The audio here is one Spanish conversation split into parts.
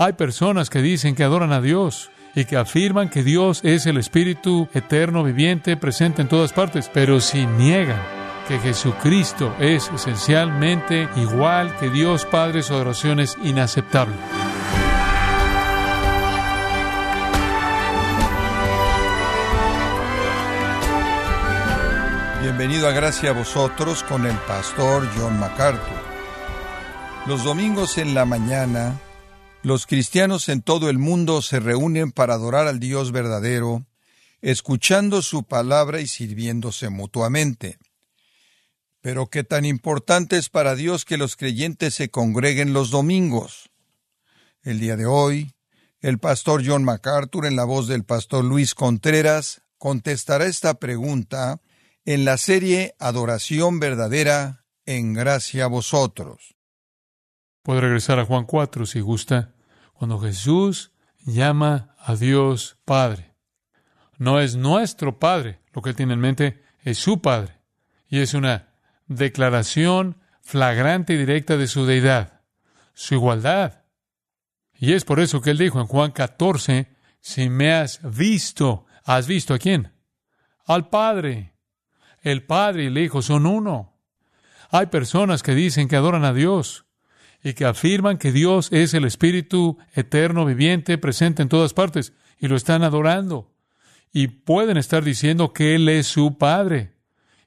Hay personas que dicen que adoran a Dios y que afirman que Dios es el Espíritu eterno, viviente, presente en todas partes, pero si niegan que Jesucristo es esencialmente igual que Dios Padre, su adoración es inaceptable. Bienvenido a Gracia a vosotros con el pastor John MacArthur. Los domingos en la mañana, los cristianos en todo el mundo se reúnen para adorar al Dios verdadero, escuchando su palabra y sirviéndose mutuamente. Pero qué tan importante es para Dios que los creyentes se congreguen los domingos. El día de hoy, el pastor John MacArthur, en la voz del pastor Luis Contreras, contestará esta pregunta en la serie Adoración Verdadera en Gracia a Vosotros. Puede regresar a Juan 4 si gusta, cuando Jesús llama a Dios Padre. No es nuestro Padre, lo que él tiene en mente es su Padre. Y es una declaración flagrante y directa de su deidad, su igualdad. Y es por eso que él dijo en Juan 14, si me has visto, ¿has visto a quién? Al Padre. El Padre y el Hijo son uno. Hay personas que dicen que adoran a Dios y que afirman que Dios es el Espíritu eterno, viviente, presente en todas partes, y lo están adorando. Y pueden estar diciendo que Él es su Padre,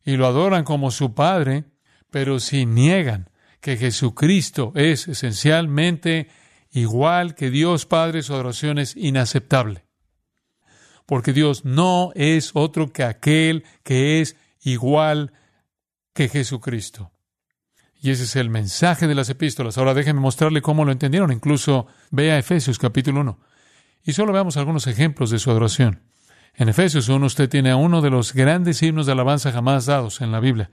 y lo adoran como su Padre, pero si niegan que Jesucristo es esencialmente igual que Dios Padre, su adoración es inaceptable. Porque Dios no es otro que aquel que es igual que Jesucristo. Y ese es el mensaje de las epístolas. Ahora déjenme mostrarle cómo lo entendieron. Incluso vea Efesios capítulo 1. Y solo veamos algunos ejemplos de su adoración. En Efesios 1 usted tiene a uno de los grandes himnos de alabanza jamás dados en la Biblia.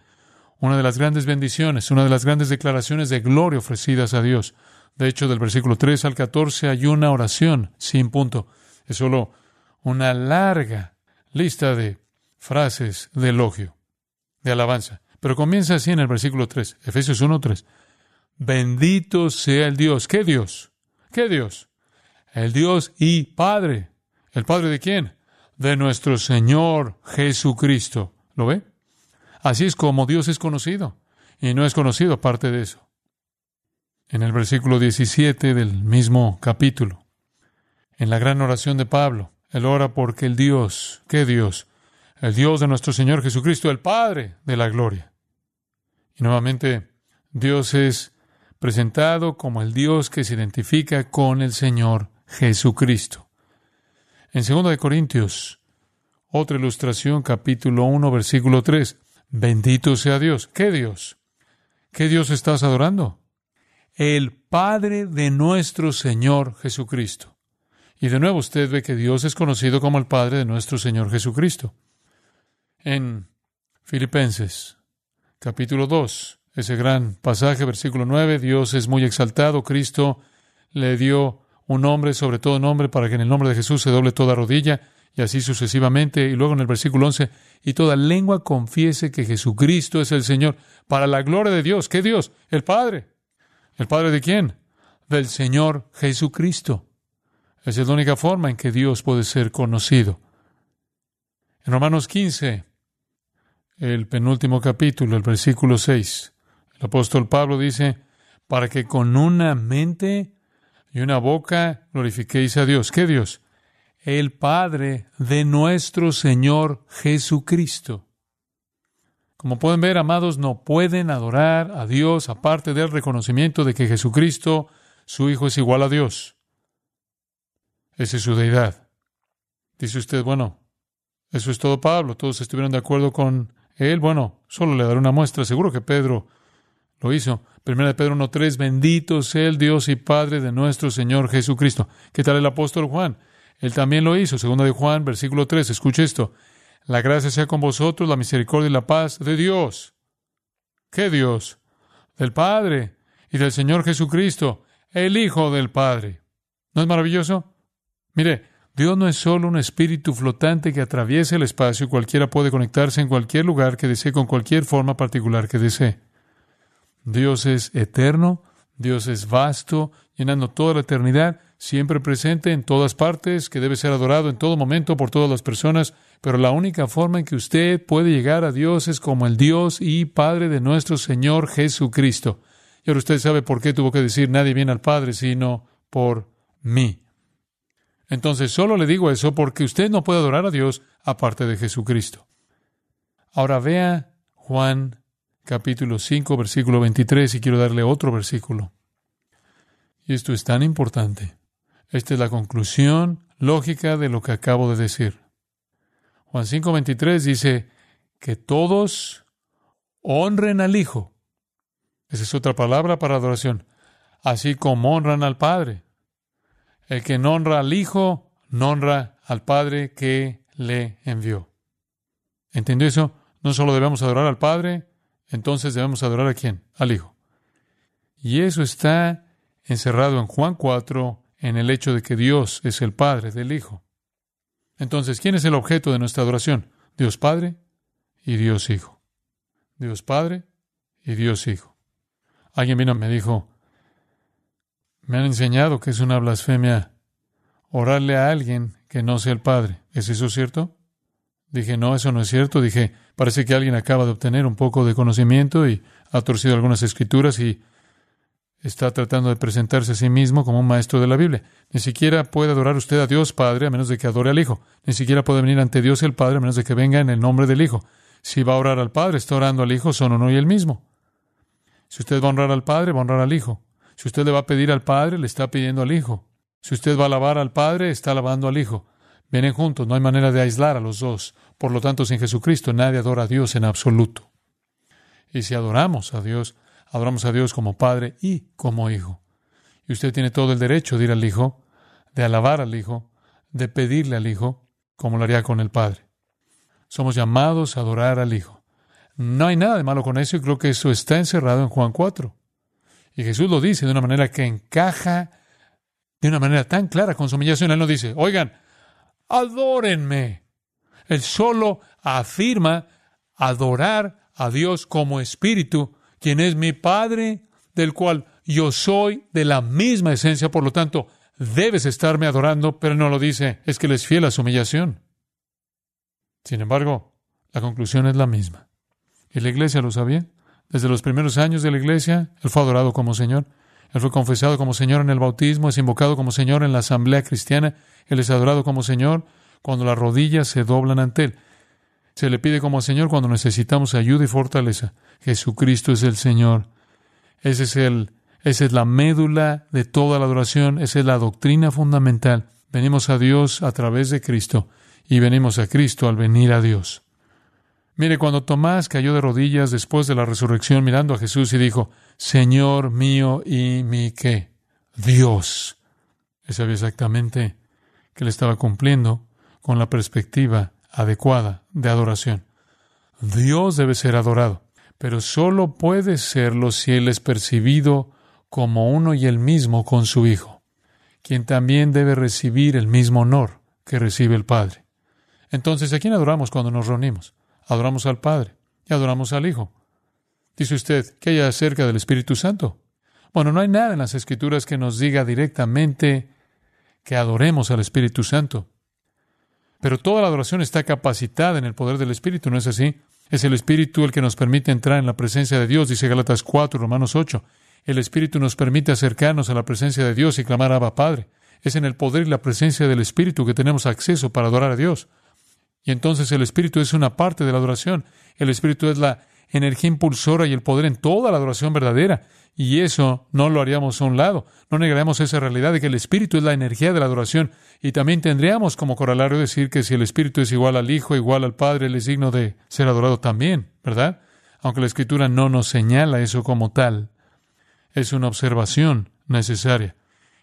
Una de las grandes bendiciones, una de las grandes declaraciones de gloria ofrecidas a Dios. De hecho, del versículo 3 al 14 hay una oración sin punto. Es solo una larga lista de frases de elogio de alabanza. Pero comienza así en el versículo 3, Efesios 1, 3. Bendito sea el Dios. ¿Qué Dios? ¿Qué Dios? El Dios y Padre. ¿El Padre de quién? De nuestro Señor Jesucristo. ¿Lo ve? Así es como Dios es conocido. Y no es conocido aparte de eso. En el versículo 17 del mismo capítulo, en la gran oración de Pablo, él ora porque el Dios, ¿qué Dios? El Dios de nuestro Señor Jesucristo, el Padre de la gloria. Y nuevamente, Dios es presentado como el Dios que se identifica con el Señor Jesucristo. En 2 de Corintios, otra ilustración, capítulo 1, versículo 3. Bendito sea Dios. ¿Qué Dios? ¿Qué Dios estás adorando? El Padre de nuestro Señor Jesucristo. Y de nuevo usted ve que Dios es conocido como el Padre de nuestro Señor Jesucristo en Filipenses, capítulo 2, ese gran pasaje, versículo 9, Dios es muy exaltado, Cristo le dio un nombre sobre todo nombre para que en el nombre de Jesús se doble toda rodilla y así sucesivamente. Y luego en el versículo 11, y toda lengua confiese que Jesucristo es el Señor, para la gloria de Dios. ¿Qué Dios? El Padre. ¿El Padre de quién? Del Señor Jesucristo. Esa es la única forma en que Dios puede ser conocido. En Romanos 15, el penúltimo capítulo, el versículo 6. El apóstol Pablo dice, para que con una mente y una boca glorifiquéis a Dios. ¿Qué Dios? El Padre de nuestro Señor Jesucristo. Como pueden ver, amados, no pueden adorar a Dios aparte del reconocimiento de que Jesucristo, su Hijo, es igual a Dios. Esa es su deidad. Dice usted, bueno, eso es todo Pablo. Todos estuvieron de acuerdo con él, bueno, solo le daré una muestra. Seguro que Pedro lo hizo. Primera de Pedro 1.3, bendito sea el Dios y Padre de nuestro Señor Jesucristo. ¿Qué tal el apóstol Juan? Él también lo hizo. Segunda de Juan, versículo 3, escuche esto. La gracia sea con vosotros, la misericordia y la paz de Dios. ¿Qué Dios? Del Padre y del Señor Jesucristo, el Hijo del Padre. ¿No es maravilloso? Mire, Dios no es solo un espíritu flotante que atraviesa el espacio y cualquiera puede conectarse en cualquier lugar que desee con cualquier forma particular que desee. Dios es eterno, Dios es vasto, llenando toda la eternidad, siempre presente en todas partes, que debe ser adorado en todo momento por todas las personas, pero la única forma en que usted puede llegar a Dios es como el Dios y Padre de nuestro Señor Jesucristo. Y ahora usted sabe por qué tuvo que decir nadie viene al Padre sino por mí. Entonces solo le digo eso porque usted no puede adorar a Dios aparte de Jesucristo. Ahora vea Juan capítulo 5, versículo 23 y quiero darle otro versículo. Y esto es tan importante. Esta es la conclusión lógica de lo que acabo de decir. Juan 5, 23 dice que todos honren al Hijo. Esa es otra palabra para adoración. Así como honran al Padre. El que no honra al Hijo, no honra al Padre que le envió. ¿Entendió eso? No solo debemos adorar al Padre, entonces debemos adorar a quién? Al Hijo. Y eso está encerrado en Juan 4 en el hecho de que Dios es el Padre del Hijo. Entonces, ¿quién es el objeto de nuestra adoración? Dios Padre y Dios Hijo. Dios Padre y Dios Hijo. Alguien vino y me dijo, me han enseñado que es una blasfemia orarle a alguien que no sea el Padre. ¿Es eso cierto? Dije, no, eso no es cierto. Dije, parece que alguien acaba de obtener un poco de conocimiento y ha torcido algunas escrituras y está tratando de presentarse a sí mismo como un maestro de la Biblia. Ni siquiera puede adorar usted a Dios Padre a menos de que adore al Hijo. Ni siquiera puede venir ante Dios el Padre a menos de que venga en el nombre del Hijo. Si va a orar al Padre, está orando al Hijo, son uno y el mismo. Si usted va a honrar al Padre, va a honrar al Hijo. Si usted le va a pedir al Padre, le está pidiendo al Hijo. Si usted va a alabar al Padre, está alabando al Hijo. Vienen juntos, no hay manera de aislar a los dos. Por lo tanto, sin Jesucristo nadie adora a Dios en absoluto. Y si adoramos a Dios, adoramos a Dios como Padre y como Hijo. Y usted tiene todo el derecho de ir al Hijo, de alabar al Hijo, de pedirle al Hijo, como lo haría con el Padre. Somos llamados a adorar al Hijo. No hay nada de malo con eso y creo que eso está encerrado en Juan 4. Y Jesús lo dice de una manera que encaja de una manera tan clara con su humillación. Él no dice, oigan, adórenme. Él solo afirma adorar a Dios como espíritu quien es mi Padre, del cual yo soy de la misma esencia, por lo tanto, debes estarme adorando, pero no lo dice, es que Él es fiel a su humillación. Sin embargo, la conclusión es la misma. ¿Y la iglesia lo sabía? Desde los primeros años de la iglesia, Él fue adorado como Señor. Él fue confesado como Señor en el bautismo, es invocado como Señor en la asamblea cristiana. Él es adorado como Señor cuando las rodillas se doblan ante Él. Se le pide como Señor cuando necesitamos ayuda y fortaleza. Jesucristo es el Señor. Ese es el, esa es la médula de toda la adoración. Esa es la doctrina fundamental. Venimos a Dios a través de Cristo y venimos a Cristo al venir a Dios. Mire, cuando Tomás cayó de rodillas después de la resurrección mirando a Jesús y dijo, Señor mío y mi qué, Dios. Él sabía exactamente que le estaba cumpliendo con la perspectiva adecuada de adoración. Dios debe ser adorado, pero solo puede serlo si Él es percibido como uno y el mismo con su Hijo, quien también debe recibir el mismo honor que recibe el Padre. Entonces, ¿a quién adoramos cuando nos reunimos? Adoramos al Padre y adoramos al Hijo. Dice usted, ¿qué hay acerca del Espíritu Santo? Bueno, no hay nada en las Escrituras que nos diga directamente que adoremos al Espíritu Santo. Pero toda la adoración está capacitada en el poder del Espíritu, ¿no es así? Es el Espíritu el que nos permite entrar en la presencia de Dios, dice Galatas 4, Romanos 8. El Espíritu nos permite acercarnos a la presencia de Dios y clamar Abba Padre. Es en el poder y la presencia del Espíritu que tenemos acceso para adorar a Dios. Y entonces el Espíritu es una parte de la adoración. El Espíritu es la energía impulsora y el poder en toda la adoración verdadera. Y eso no lo haríamos a un lado. No negaremos esa realidad de que el Espíritu es la energía de la adoración. Y también tendríamos como corolario decir que si el Espíritu es igual al Hijo, igual al Padre, él es digno de ser adorado también, ¿verdad? Aunque la Escritura no nos señala eso como tal. Es una observación necesaria.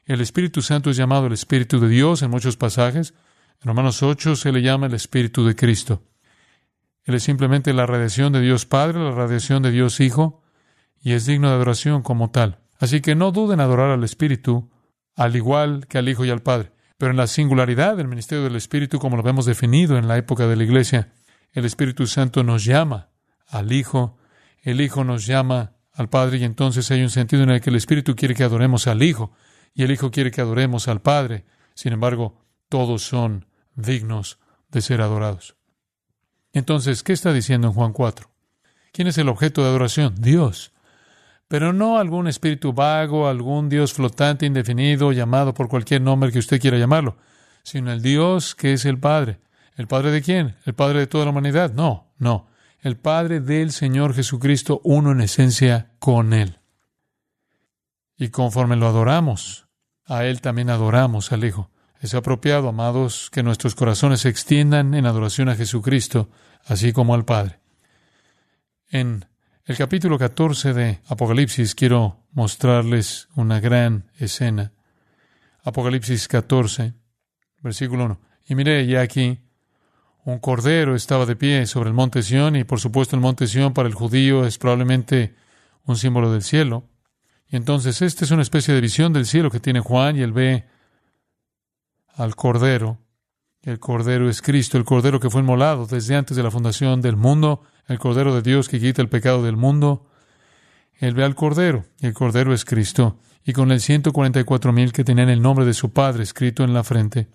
El Espíritu Santo es llamado el Espíritu de Dios en muchos pasajes. En Romanos 8 se le llama el Espíritu de Cristo. Él es simplemente la radiación de Dios Padre, la radiación de Dios Hijo, y es digno de adoración como tal. Así que no duden en adorar al Espíritu, al igual que al Hijo y al Padre. Pero en la singularidad del ministerio del Espíritu, como lo vemos definido en la época de la Iglesia, el Espíritu Santo nos llama al Hijo, el Hijo nos llama al Padre, y entonces hay un sentido en el que el Espíritu quiere que adoremos al Hijo, y el Hijo quiere que adoremos al Padre. Sin embargo, todos son dignos de ser adorados. Entonces, ¿qué está diciendo en Juan 4? ¿Quién es el objeto de adoración? Dios. Pero no algún espíritu vago, algún Dios flotante, indefinido, llamado por cualquier nombre que usted quiera llamarlo, sino el Dios que es el Padre. ¿El Padre de quién? ¿El Padre de toda la humanidad? No, no. El Padre del Señor Jesucristo, uno en esencia con Él. Y conforme lo adoramos, a Él también adoramos al Hijo. Es apropiado, amados, que nuestros corazones se extiendan en adoración a Jesucristo, así como al Padre. En el capítulo 14 de Apocalipsis quiero mostrarles una gran escena. Apocalipsis 14, versículo 1. Y mire ya aquí, un cordero estaba de pie sobre el monte Sión, y por supuesto el monte Sión para el judío es probablemente un símbolo del cielo. Y entonces esta es una especie de visión del cielo que tiene Juan y él ve al Cordero. El Cordero es Cristo, el Cordero que fue inmolado desde antes de la fundación del mundo, el Cordero de Dios que quita el pecado del mundo. Él ve al Cordero y el Cordero es Cristo. Y con el 144 mil que tenían el nombre de su Padre escrito en la frente,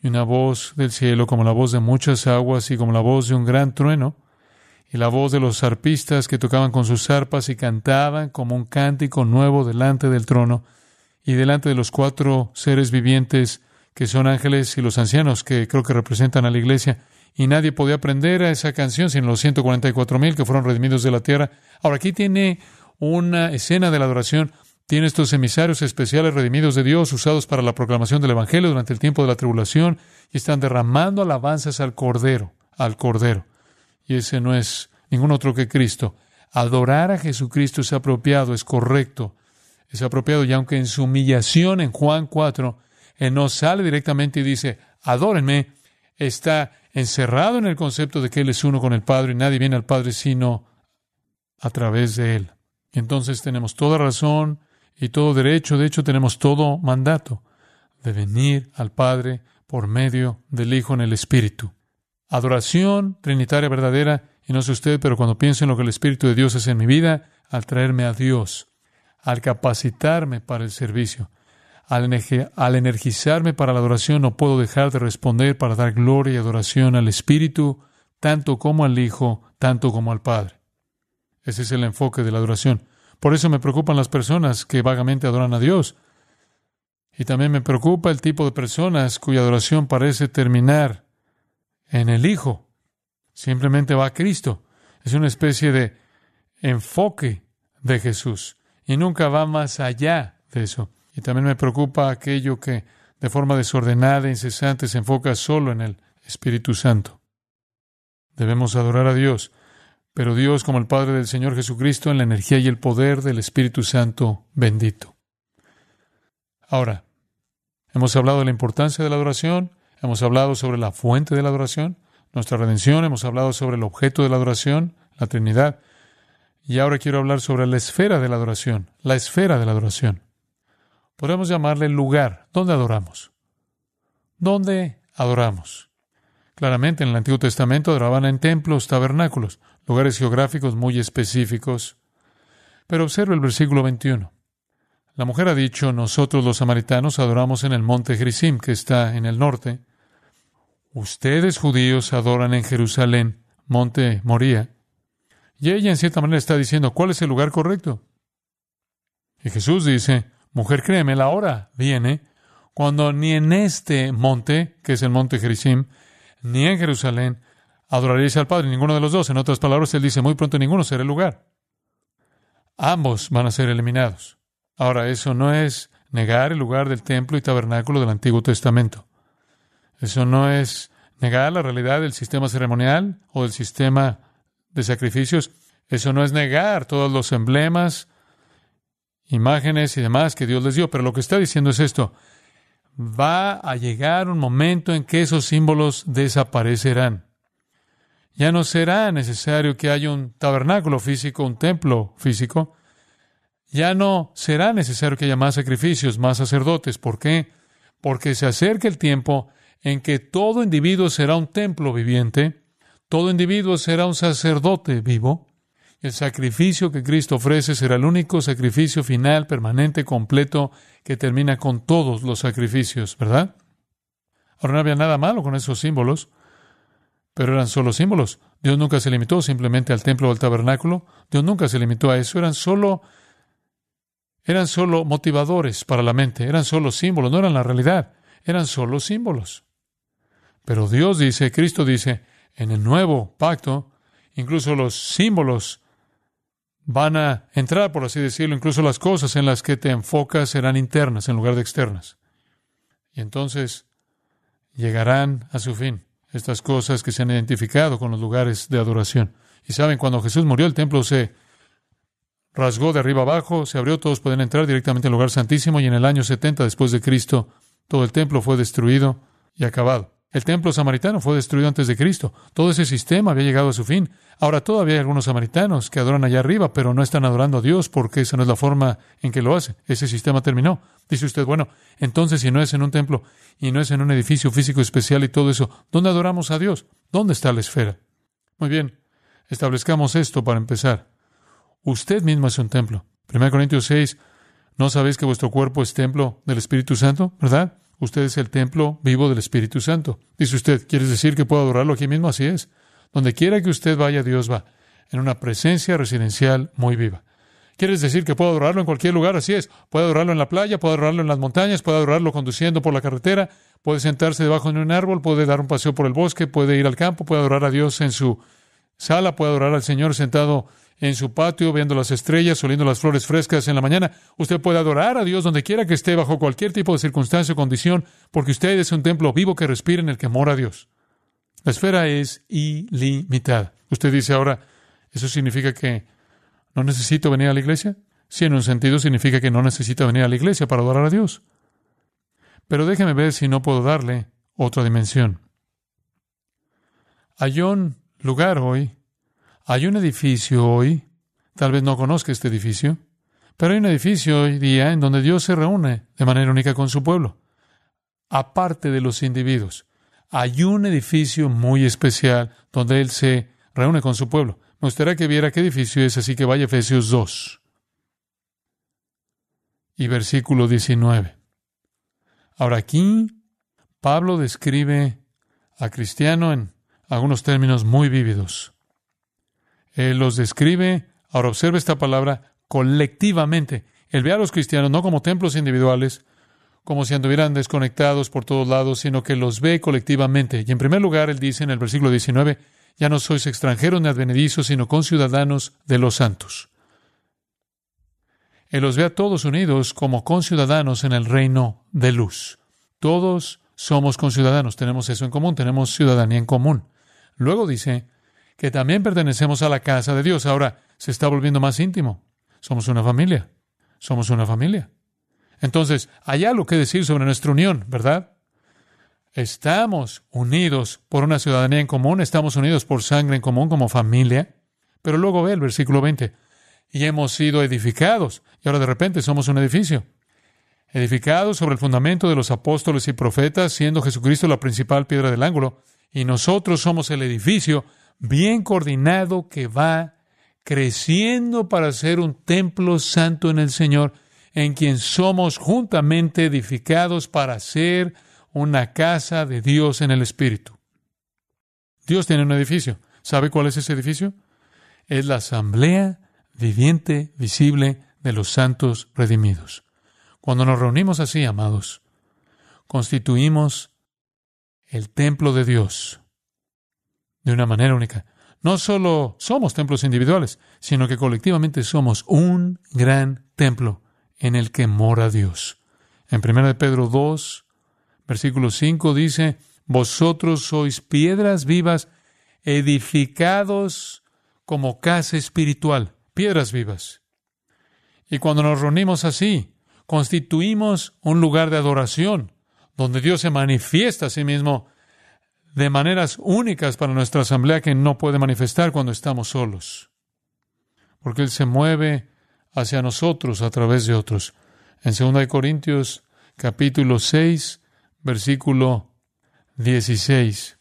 y una voz del cielo como la voz de muchas aguas y como la voz de un gran trueno, y la voz de los arpistas que tocaban con sus arpas y cantaban como un cántico nuevo delante del trono y delante de los cuatro seres vivientes que son ángeles y los ancianos que creo que representan a la iglesia. Y nadie podía aprender a esa canción sino los 144 mil que fueron redimidos de la tierra. Ahora aquí tiene una escena de la adoración. Tiene estos emisarios especiales redimidos de Dios usados para la proclamación del Evangelio durante el tiempo de la tribulación y están derramando alabanzas al Cordero, al Cordero y ese no es ningún otro que Cristo. Adorar a Jesucristo es apropiado, es correcto, es apropiado, y aunque en su humillación en Juan 4, Él no sale directamente y dice, adórenme, está encerrado en el concepto de que Él es uno con el Padre y nadie viene al Padre sino a través de Él. Y entonces tenemos toda razón y todo derecho, de hecho tenemos todo mandato de venir al Padre por medio del Hijo en el Espíritu. Adoración trinitaria verdadera, y no sé usted, pero cuando pienso en lo que el Espíritu de Dios hace en mi vida, al traerme a Dios, al capacitarme para el servicio, al, energizarme para la adoración, no puedo dejar de responder para dar gloria y adoración al Espíritu, tanto como al Hijo, tanto como al Padre. Ese es el enfoque de la adoración. Por eso me preocupan las personas que vagamente adoran a Dios. Y también me preocupa el tipo de personas cuya adoración parece terminar en el Hijo. Simplemente va a Cristo. Es una especie de enfoque de Jesús y nunca va más allá de eso. Y también me preocupa aquello que de forma desordenada e incesante se enfoca solo en el Espíritu Santo. Debemos adorar a Dios, pero Dios como el Padre del Señor Jesucristo en la energía y el poder del Espíritu Santo bendito. Ahora, hemos hablado de la importancia de la adoración, Hemos hablado sobre la fuente de la adoración, nuestra redención, hemos hablado sobre el objeto de la adoración, la Trinidad, y ahora quiero hablar sobre la esfera de la adoración, la esfera de la adoración. Podemos llamarle el lugar donde adoramos. ¿Dónde adoramos? Claramente en el Antiguo Testamento adoraban en templos, tabernáculos, lugares geográficos muy específicos. Pero observe el versículo 21. La mujer ha dicho, nosotros los samaritanos adoramos en el monte Gerizim, que está en el norte, Ustedes judíos adoran en Jerusalén, monte Moría. Y ella en cierta manera está diciendo, ¿cuál es el lugar correcto? Y Jesús dice, mujer, créeme, la hora viene cuando ni en este monte, que es el monte Gerizim, ni en Jerusalén, adoraréis al Padre, ninguno de los dos. En otras palabras, él dice, muy pronto ninguno será el lugar. Ambos van a ser eliminados. Ahora, eso no es negar el lugar del templo y tabernáculo del Antiguo Testamento. Eso no es negar la realidad del sistema ceremonial o del sistema de sacrificios. Eso no es negar todos los emblemas, imágenes y demás que Dios les dio. Pero lo que está diciendo es esto. Va a llegar un momento en que esos símbolos desaparecerán. Ya no será necesario que haya un tabernáculo físico, un templo físico. Ya no será necesario que haya más sacrificios, más sacerdotes. ¿Por qué? Porque se acerca el tiempo en que todo individuo será un templo viviente, todo individuo será un sacerdote vivo, El sacrificio que Cristo ofrece será el único sacrificio final, permanente, completo, que termina con todos los sacrificios, ¿verdad? Ahora no había nada malo con esos símbolos, pero eran solo símbolos. Dios nunca se limitó simplemente al templo o al tabernáculo. Dios nunca se limitó a eso. Eran solo, eran solo motivadores para la mente. Eran solo símbolos, no eran la realidad. Eran solo símbolos. Pero Dios dice, Cristo dice, en el nuevo pacto, incluso los símbolos van a entrar, por así decirlo, incluso las cosas en las que te enfocas serán internas en lugar de externas. Y entonces llegarán a su fin estas cosas que se han identificado con los lugares de adoración. Y saben, cuando Jesús murió, el templo se rasgó de arriba abajo, se abrió, todos pueden entrar directamente al lugar santísimo y en el año 70 después de Cristo, todo el templo fue destruido y acabado. El templo samaritano fue destruido antes de Cristo. Todo ese sistema había llegado a su fin. Ahora todavía hay algunos samaritanos que adoran allá arriba, pero no están adorando a Dios porque esa no es la forma en que lo hace. Ese sistema terminó. Dice usted, bueno, entonces si no es en un templo y no es en un edificio físico especial y todo eso, ¿dónde adoramos a Dios? ¿Dónde está la esfera? Muy bien, establezcamos esto para empezar. Usted mismo es un templo. 1 Corintios 6, ¿no sabéis que vuestro cuerpo es templo del Espíritu Santo? ¿Verdad? Usted es el templo vivo del Espíritu Santo. Dice usted, ¿quieres decir que puedo adorarlo aquí mismo? Así es. Donde quiera que usted vaya, Dios va, en una presencia residencial muy viva. ¿Quieres decir que puedo adorarlo en cualquier lugar? Así es. Puede adorarlo en la playa, puede adorarlo en las montañas, puede adorarlo conduciendo por la carretera, puede sentarse debajo de un árbol, puede dar un paseo por el bosque, puede ir al campo, puede adorar a Dios en su sala, puede adorar al Señor sentado en su patio, viendo las estrellas, oliendo las flores frescas en la mañana. Usted puede adorar a Dios donde quiera que esté, bajo cualquier tipo de circunstancia o condición, porque usted es un templo vivo que respira en el que mora Dios. La esfera es ilimitada. Usted dice ahora, ¿eso significa que no necesito venir a la iglesia? Sí, en un sentido significa que no necesita venir a la iglesia para adorar a Dios. Pero déjeme ver si no puedo darle otra dimensión. Hay un lugar hoy hay un edificio hoy, tal vez no conozca este edificio, pero hay un edificio hoy día en donde Dios se reúne de manera única con su pueblo, aparte de los individuos. Hay un edificio muy especial donde Él se reúne con su pueblo. Me gustaría que viera qué edificio es, así que vaya a Efesios 2 y versículo 19. Ahora aquí Pablo describe a cristiano en algunos términos muy vívidos. Él los describe, ahora observe esta palabra, colectivamente. Él ve a los cristianos no como templos individuales, como si anduvieran desconectados por todos lados, sino que los ve colectivamente. Y en primer lugar, él dice en el versículo 19, ya no sois extranjeros ni advenedizos, sino conciudadanos de los santos. Él los ve a todos unidos como conciudadanos en el reino de luz. Todos somos conciudadanos, tenemos eso en común, tenemos ciudadanía en común. Luego dice, que también pertenecemos a la casa de Dios. Ahora se está volviendo más íntimo. Somos una familia. Somos una familia. Entonces, hay algo que decir sobre nuestra unión, ¿verdad? Estamos unidos por una ciudadanía en común, estamos unidos por sangre en común como familia. Pero luego ve el versículo 20. Y hemos sido edificados. Y ahora de repente somos un edificio. Edificados sobre el fundamento de los apóstoles y profetas, siendo Jesucristo la principal piedra del ángulo. Y nosotros somos el edificio bien coordinado que va creciendo para ser un templo santo en el Señor, en quien somos juntamente edificados para ser una casa de Dios en el Espíritu. Dios tiene un edificio. ¿Sabe cuál es ese edificio? Es la asamblea viviente, visible de los santos redimidos. Cuando nos reunimos así, amados, constituimos el templo de Dios, de una manera única. No solo somos templos individuales, sino que colectivamente somos un gran templo en el que mora Dios. En 1 Pedro 2, versículo 5 dice, vosotros sois piedras vivas edificados como casa espiritual, piedras vivas. Y cuando nos reunimos así, constituimos un lugar de adoración, donde Dios se manifiesta a sí mismo de maneras únicas para nuestra asamblea que no puede manifestar cuando estamos solos. Porque Él se mueve hacia nosotros a través de otros. En 2 Corintios capítulo 6, versículo 16,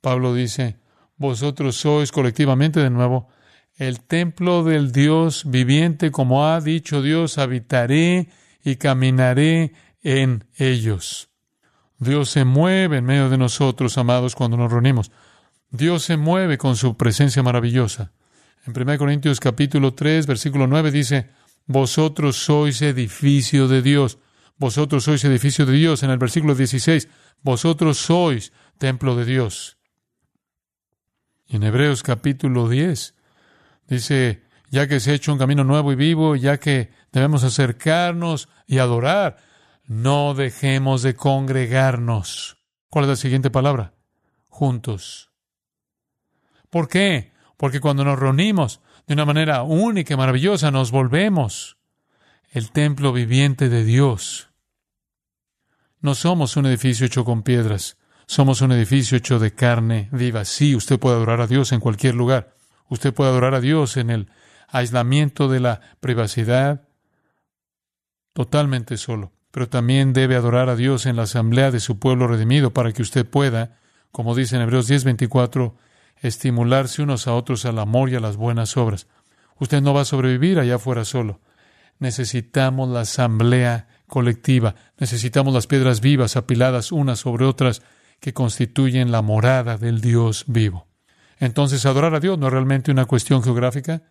Pablo dice, vosotros sois colectivamente de nuevo el templo del Dios viviente, como ha dicho Dios, habitaré y caminaré en ellos. Dios se mueve en medio de nosotros, amados, cuando nos reunimos. Dios se mueve con su presencia maravillosa. En 1 Corintios capítulo 3, versículo 9 dice, Vosotros sois edificio de Dios. Vosotros sois edificio de Dios. En el versículo 16, Vosotros sois templo de Dios. Y en Hebreos capítulo 10 dice, ya que se ha hecho un camino nuevo y vivo, ya que debemos acercarnos y adorar, no dejemos de congregarnos. ¿Cuál es la siguiente palabra? Juntos. ¿Por qué? Porque cuando nos reunimos de una manera única y maravillosa, nos volvemos el templo viviente de Dios. No somos un edificio hecho con piedras, somos un edificio hecho de carne viva. Sí, usted puede adorar a Dios en cualquier lugar. Usted puede adorar a Dios en el aislamiento de la privacidad, totalmente solo. Pero también debe adorar a Dios en la asamblea de su pueblo redimido para que usted pueda, como dice en Hebreos 10:24, estimularse unos a otros al amor y a las buenas obras. Usted no va a sobrevivir allá afuera solo. Necesitamos la asamblea colectiva, necesitamos las piedras vivas apiladas unas sobre otras que constituyen la morada del Dios vivo. Entonces, adorar a Dios no es realmente una cuestión geográfica,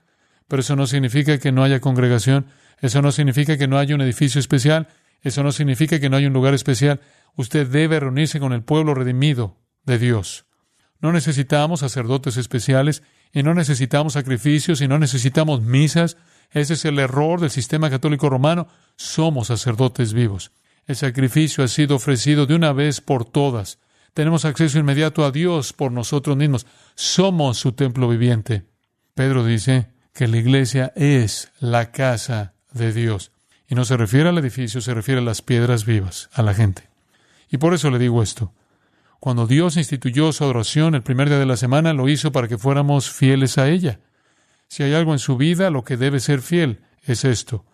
pero eso no significa que no haya congregación, eso no significa que no haya un edificio especial, eso no significa que no haya un lugar especial. Usted debe reunirse con el pueblo redimido de Dios. No necesitamos sacerdotes especiales y no necesitamos sacrificios y no necesitamos misas. Ese es el error del sistema católico romano. Somos sacerdotes vivos. El sacrificio ha sido ofrecido de una vez por todas tenemos acceso inmediato a Dios por nosotros mismos. Somos su templo viviente. Pedro dice que la iglesia es la casa de Dios. Y no se refiere al edificio, se refiere a las piedras vivas, a la gente. Y por eso le digo esto. Cuando Dios instituyó su adoración el primer día de la semana, lo hizo para que fuéramos fieles a ella. Si hay algo en su vida, lo que debe ser fiel es esto.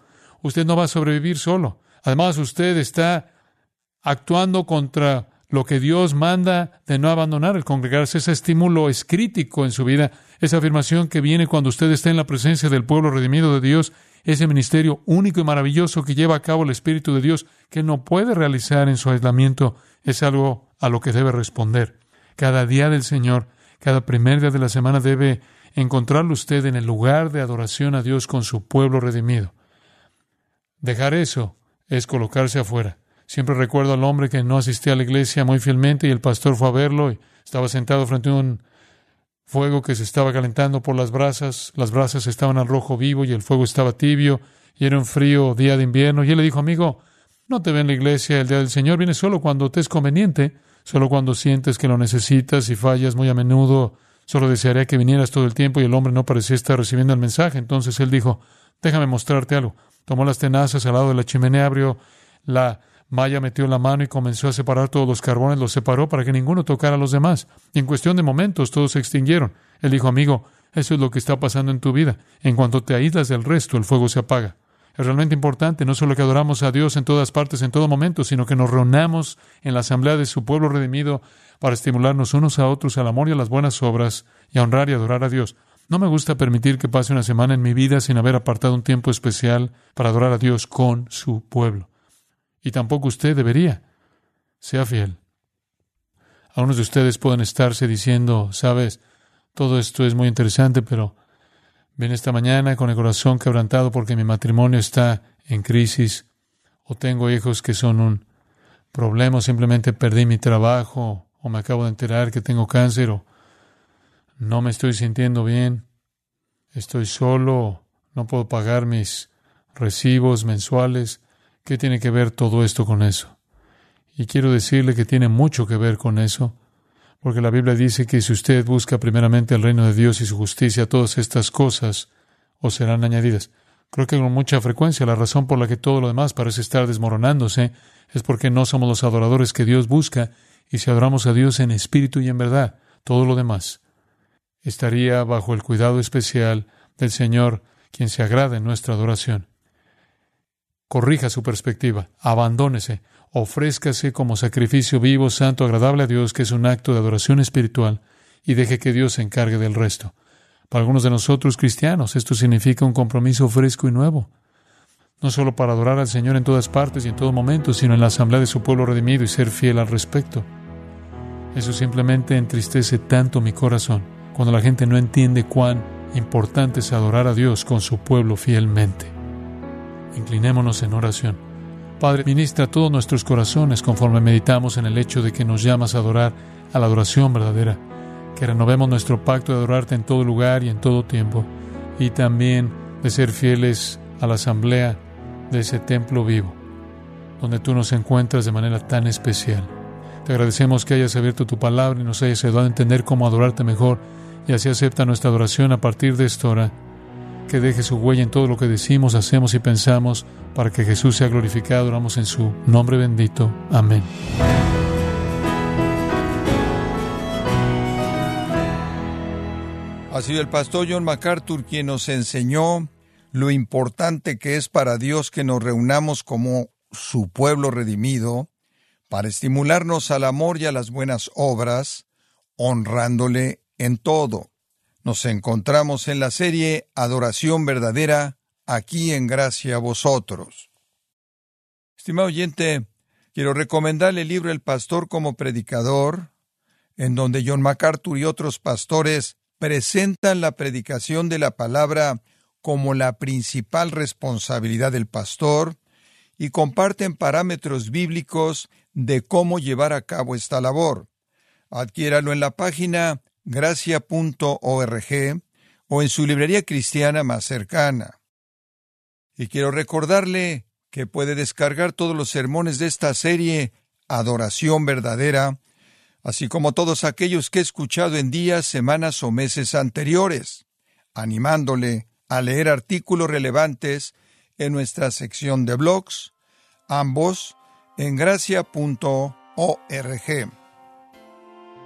Usted no va a sobrevivir solo. Además, usted está actuando contra lo que Dios manda de no abandonar el congregarse, ese estímulo es crítico en su vida, esa afirmación que viene cuando usted está en la presencia del pueblo redimido de Dios, ese ministerio único y maravilloso que lleva a cabo el Espíritu de Dios, que no puede realizar en su aislamiento, es algo a lo que debe responder. Cada día del Señor, cada primer día de la semana debe encontrarlo usted en el lugar de adoración a Dios con su pueblo redimido. Dejar eso es colocarse afuera. Siempre recuerdo al hombre que no asistía a la iglesia muy fielmente y el pastor fue a verlo y estaba sentado frente a un fuego que se estaba calentando por las brasas. Las brasas estaban al rojo vivo y el fuego estaba tibio y era un frío día de invierno. Y él le dijo, amigo, no te ve en la iglesia el día del Señor, viene solo cuando te es conveniente, solo cuando sientes que lo necesitas y fallas muy a menudo. Solo desearía que vinieras todo el tiempo y el hombre no parecía estar recibiendo el mensaje. Entonces él dijo, déjame mostrarte algo. Tomó las tenazas al lado de la chimenea, abrió la Maya metió la mano y comenzó a separar todos los carbones, los separó para que ninguno tocara a los demás. Y en cuestión de momentos todos se extinguieron. Él dijo, amigo, eso es lo que está pasando en tu vida. En cuanto te aíslas del resto, el fuego se apaga. Es realmente importante no solo que adoramos a Dios en todas partes, en todo momento, sino que nos reunamos en la asamblea de su pueblo redimido para estimularnos unos a otros al amor y a las buenas obras y a honrar y adorar a Dios. No me gusta permitir que pase una semana en mi vida sin haber apartado un tiempo especial para adorar a Dios con su pueblo y tampoco usted debería. Sea fiel. Algunos de ustedes pueden estarse diciendo, sabes, todo esto es muy interesante, pero ven esta mañana con el corazón quebrantado porque mi matrimonio está en crisis, o tengo hijos que son un problema, o simplemente perdí mi trabajo, o me acabo de enterar que tengo cáncer, o no me estoy sintiendo bien, estoy solo, no puedo pagar mis recibos mensuales, ¿Qué tiene que ver todo esto con eso? Y quiero decirle que tiene mucho que ver con eso, porque la Biblia dice que si usted busca primeramente el reino de Dios y su justicia, todas estas cosas os serán añadidas. Creo que con mucha frecuencia la razón por la que todo lo demás parece estar desmoronándose es porque no somos los adoradores que Dios busca, y si adoramos a Dios en espíritu y en verdad, todo lo demás estaría bajo el cuidado especial del Señor, quien se agrada en nuestra adoración corrija su perspectiva, abandónese, ofrézcase como sacrificio vivo, santo, agradable a Dios, que es un acto de adoración espiritual, y deje que Dios se encargue del resto. Para algunos de nosotros cristianos, esto significa un compromiso fresco y nuevo. No solo para adorar al Señor en todas partes y en todo momento, sino en la asamblea de su pueblo redimido y ser fiel al respecto. Eso simplemente entristece tanto mi corazón cuando la gente no entiende cuán importante es adorar a Dios con su pueblo fielmente. Inclinémonos en oración. Padre, ministra todos nuestros corazones conforme meditamos en el hecho de que nos llamas a adorar a la adoración verdadera, que renovemos nuestro pacto de adorarte en todo lugar y en todo tiempo, y también de ser fieles a la asamblea de ese templo vivo, donde tú nos encuentras de manera tan especial. Te agradecemos que hayas abierto tu palabra y nos hayas ayudado a entender cómo adorarte mejor y así acepta nuestra adoración a partir de esta hora. Que deje su huella en todo lo que decimos, hacemos y pensamos para que Jesús sea glorificado. Oramos en su nombre bendito. Amén. Ha sido el pastor John MacArthur quien nos enseñó lo importante que es para Dios que nos reunamos como su pueblo redimido para estimularnos al amor y a las buenas obras, honrándole en todo. Nos encontramos en la serie Adoración Verdadera, aquí en Gracia a Vosotros. Estimado oyente, quiero recomendarle el libro El Pastor como Predicador, en donde John MacArthur y otros pastores presentan la predicación de la palabra como la principal responsabilidad del pastor y comparten parámetros bíblicos de cómo llevar a cabo esta labor. Adquiéralo en la página gracia.org o en su librería cristiana más cercana. Y quiero recordarle que puede descargar todos los sermones de esta serie Adoración Verdadera, así como todos aquellos que he escuchado en días, semanas o meses anteriores, animándole a leer artículos relevantes en nuestra sección de blogs, ambos en gracia.org.